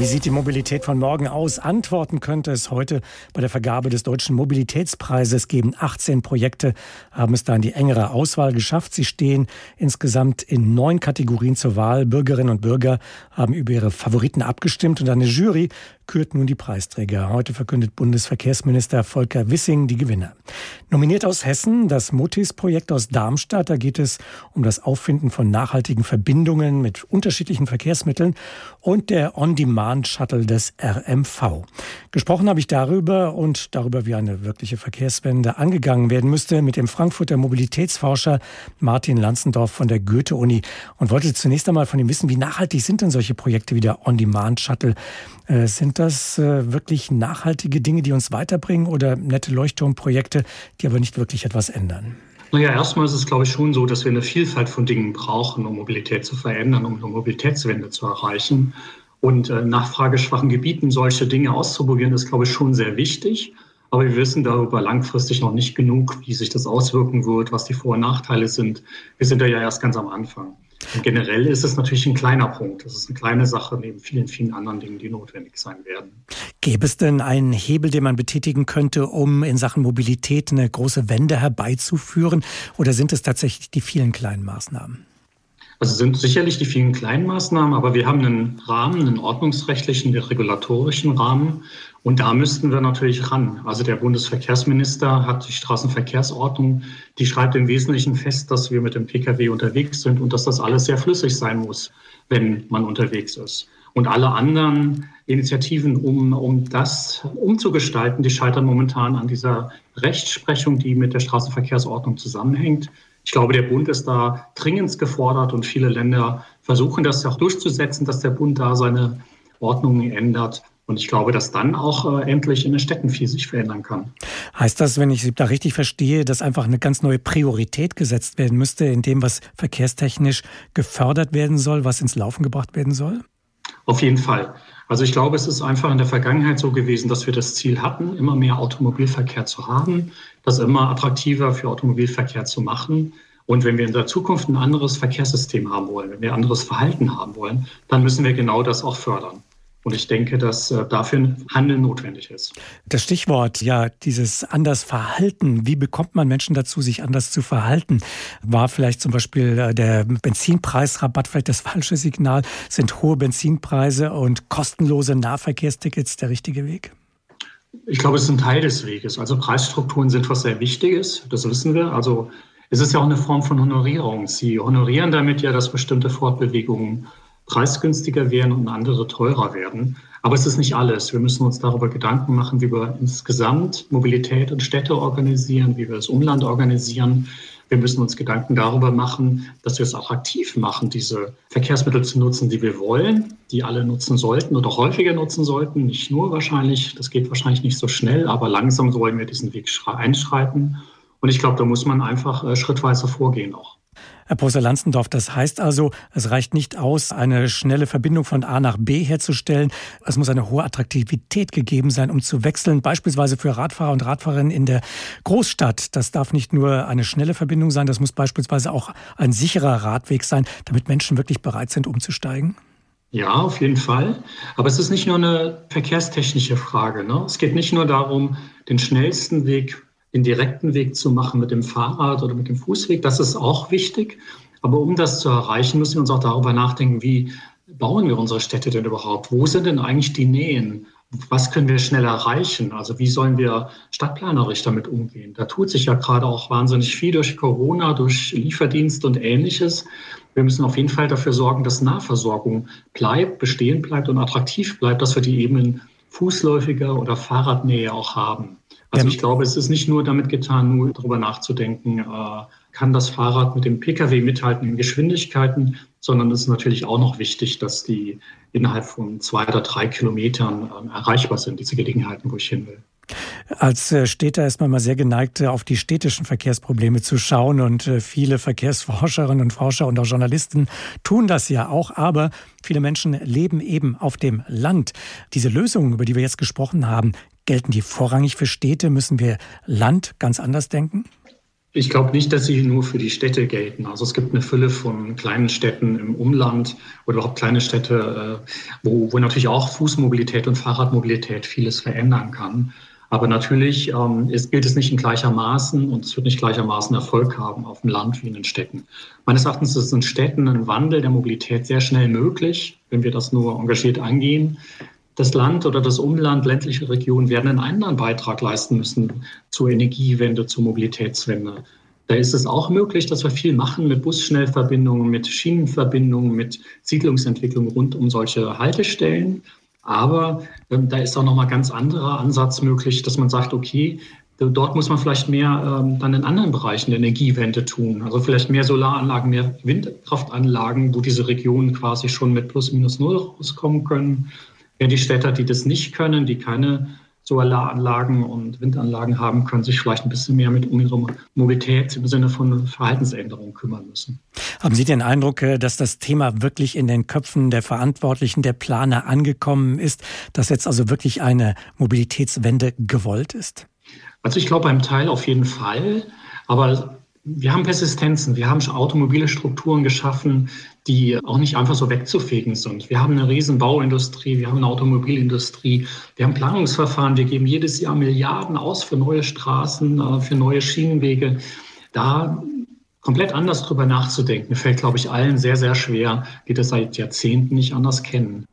Wie sieht die Mobilität von morgen aus? Antworten könnte es heute bei der Vergabe des Deutschen Mobilitätspreises geben. 18 Projekte haben es da in die engere Auswahl geschafft. Sie stehen insgesamt in neun Kategorien zur Wahl. Bürgerinnen und Bürger haben über ihre Favoriten abgestimmt und eine Jury kürt nun die Preisträger. Heute verkündet Bundesverkehrsminister Volker Wissing die Gewinner. Nominiert aus Hessen das Mutis-Projekt aus Darmstadt. Da geht es um das Auffinden von nachhaltigen Verbindungen mit unterschiedlichen Verkehrsmitteln und der On-Demand-Shuttle des RMV. Gesprochen habe ich darüber und darüber, wie eine wirkliche Verkehrswende angegangen werden müsste, mit dem Frankfurter Mobilitätsforscher Martin Lanzendorf von der Goethe-Uni und wollte zunächst einmal von ihm wissen, wie nachhaltig sind denn solche Projekte wie der On-Demand-Shuttle? Äh, sind das äh, wirklich nachhaltige Dinge, die uns weiterbringen oder nette Leuchtturmprojekte, die aber nicht wirklich etwas ändern? Naja, erstmal ist es, glaube ich, schon so, dass wir eine Vielfalt von Dingen brauchen, um Mobilität zu verändern, um eine Mobilitätswende zu erreichen. Und äh, nachfrageschwachen Gebieten solche Dinge auszuprobieren, ist, glaube ich, schon sehr wichtig. Aber wir wissen darüber langfristig noch nicht genug, wie sich das auswirken wird, was die Vor- und Nachteile sind. Wir sind da ja erst ganz am Anfang. Und generell ist es natürlich ein kleiner Punkt. Das ist eine kleine Sache neben vielen, vielen anderen Dingen, die notwendig sein werden. Gäbe es denn einen Hebel, den man betätigen könnte, um in Sachen Mobilität eine große Wende herbeizuführen? Oder sind es tatsächlich die vielen kleinen Maßnahmen? Also sind sicherlich die vielen kleinen Maßnahmen, aber wir haben einen Rahmen, einen ordnungsrechtlichen, einen regulatorischen Rahmen. Und da müssten wir natürlich ran. Also der Bundesverkehrsminister hat die Straßenverkehrsordnung, die schreibt im Wesentlichen fest, dass wir mit dem Pkw unterwegs sind und dass das alles sehr flüssig sein muss, wenn man unterwegs ist. Und alle anderen Initiativen, um, um das umzugestalten, die scheitern momentan an dieser Rechtsprechung, die mit der Straßenverkehrsordnung zusammenhängt. Ich glaube, der Bund ist da dringend gefordert und viele Länder versuchen das auch durchzusetzen, dass der Bund da seine Ordnungen ändert. Und ich glaube, dass dann auch äh, endlich in den Städten viel sich verändern kann. Heißt das, wenn ich Sie da richtig verstehe, dass einfach eine ganz neue Priorität gesetzt werden müsste in dem, was verkehrstechnisch gefördert werden soll, was ins Laufen gebracht werden soll? Auf jeden Fall. Also ich glaube, es ist einfach in der Vergangenheit so gewesen, dass wir das Ziel hatten, immer mehr Automobilverkehr zu haben, das immer attraktiver für Automobilverkehr zu machen. Und wenn wir in der Zukunft ein anderes Verkehrssystem haben wollen, wenn wir anderes Verhalten haben wollen, dann müssen wir genau das auch fördern. Und ich denke, dass äh, dafür ein Handeln notwendig ist. Das Stichwort, ja, dieses anders Verhalten. Wie bekommt man Menschen dazu, sich anders zu verhalten? War vielleicht zum Beispiel äh, der Benzinpreisrabatt vielleicht das falsche Signal? Sind hohe Benzinpreise und kostenlose Nahverkehrstickets der richtige Weg? Ich glaube, es ist ein Teil des Weges. Also Preisstrukturen sind was sehr Wichtiges. Das wissen wir. Also es ist ja auch eine Form von Honorierung. Sie honorieren damit ja, dass bestimmte Fortbewegungen preisgünstiger werden und andere teurer werden. Aber es ist nicht alles. Wir müssen uns darüber Gedanken machen, wie wir insgesamt Mobilität und Städte organisieren, wie wir das Umland organisieren. Wir müssen uns Gedanken darüber machen, dass wir es attraktiv machen, diese Verkehrsmittel zu nutzen, die wir wollen, die alle nutzen sollten oder häufiger nutzen sollten. Nicht nur wahrscheinlich, das geht wahrscheinlich nicht so schnell, aber langsam wollen wir diesen Weg einschreiten. Und ich glaube, da muss man einfach äh, schrittweise vorgehen auch. Herr Professor Lanzendorf, das heißt also, es reicht nicht aus, eine schnelle Verbindung von A nach B herzustellen. Es muss eine hohe Attraktivität gegeben sein, um zu wechseln, beispielsweise für Radfahrer und Radfahrerinnen in der Großstadt. Das darf nicht nur eine schnelle Verbindung sein, das muss beispielsweise auch ein sicherer Radweg sein, damit Menschen wirklich bereit sind, umzusteigen. Ja, auf jeden Fall. Aber es ist nicht nur eine verkehrstechnische Frage. Ne? Es geht nicht nur darum, den schnellsten Weg den direkten Weg zu machen mit dem Fahrrad oder mit dem Fußweg. Das ist auch wichtig. Aber um das zu erreichen, müssen wir uns auch darüber nachdenken, wie bauen wir unsere Städte denn überhaupt? Wo sind denn eigentlich die Nähen? Was können wir schnell erreichen? Also wie sollen wir stadtplanerisch damit umgehen? Da tut sich ja gerade auch wahnsinnig viel durch Corona, durch Lieferdienst und ähnliches. Wir müssen auf jeden Fall dafür sorgen, dass Nahversorgung bleibt, bestehen bleibt und attraktiv bleibt, dass wir die eben in fußläufiger oder Fahrradnähe auch haben. Also ich glaube, es ist nicht nur damit getan, nur darüber nachzudenken, äh, kann das Fahrrad mit dem Pkw mithalten in Geschwindigkeiten, sondern es ist natürlich auch noch wichtig, dass die innerhalb von zwei oder drei Kilometern äh, erreichbar sind, diese Gelegenheiten, wo ich hin will. Als äh, Städter ist man mal sehr geneigt, auf die städtischen Verkehrsprobleme zu schauen. Und viele Verkehrsforscherinnen und Forscher und auch Journalisten tun das ja auch. Aber viele Menschen leben eben auf dem Land. Diese Lösungen, über die wir jetzt gesprochen haben, Gelten die vorrangig für Städte? Müssen wir Land ganz anders denken? Ich glaube nicht, dass sie nur für die Städte gelten. Also es gibt eine Fülle von kleinen Städten im Umland oder überhaupt kleine Städte, äh, wo, wo natürlich auch Fußmobilität und Fahrradmobilität vieles verändern kann. Aber natürlich ähm, es gilt es nicht in gleichermaßen und es wird nicht gleichermaßen Erfolg haben auf dem Land wie in den Städten. Meines Erachtens ist in Städten ein Wandel der Mobilität sehr schnell möglich, wenn wir das nur engagiert angehen. Das Land oder das Umland, ländliche Regionen werden einen anderen Beitrag leisten müssen zur Energiewende, zur Mobilitätswende. Da ist es auch möglich, dass wir viel machen mit Busschnellverbindungen, mit Schienenverbindungen, mit Siedlungsentwicklung rund um solche Haltestellen. Aber ähm, da ist auch noch mal ganz anderer Ansatz möglich, dass man sagt, okay, dort muss man vielleicht mehr ähm, dann in anderen Bereichen der Energiewende tun. Also vielleicht mehr Solaranlagen, mehr Windkraftanlagen, wo diese Regionen quasi schon mit plus minus null rauskommen können. Ja, die Städter, die das nicht können, die keine Solaranlagen und Windanlagen haben, können sich vielleicht ein bisschen mehr mit um ihre Mobilität im Sinne von Verhaltensänderungen kümmern müssen. Haben Sie den Eindruck, äh, dass das Thema wirklich in den Köpfen der Verantwortlichen, der Planer angekommen ist, dass jetzt also wirklich eine Mobilitätswende gewollt ist? Also ich glaube beim Teil auf jeden Fall. Aber wir haben Persistenzen, wir haben automobile Strukturen geschaffen, die auch nicht einfach so wegzufegen sind. Wir haben eine riesen Bauindustrie, wir haben eine Automobilindustrie, wir haben Planungsverfahren, wir geben jedes Jahr Milliarden aus für neue Straßen, äh, für neue Schienenwege. Da komplett anders drüber nachzudenken, fällt, glaube ich, allen sehr, sehr schwer, die das seit Jahrzehnten nicht anders kennen.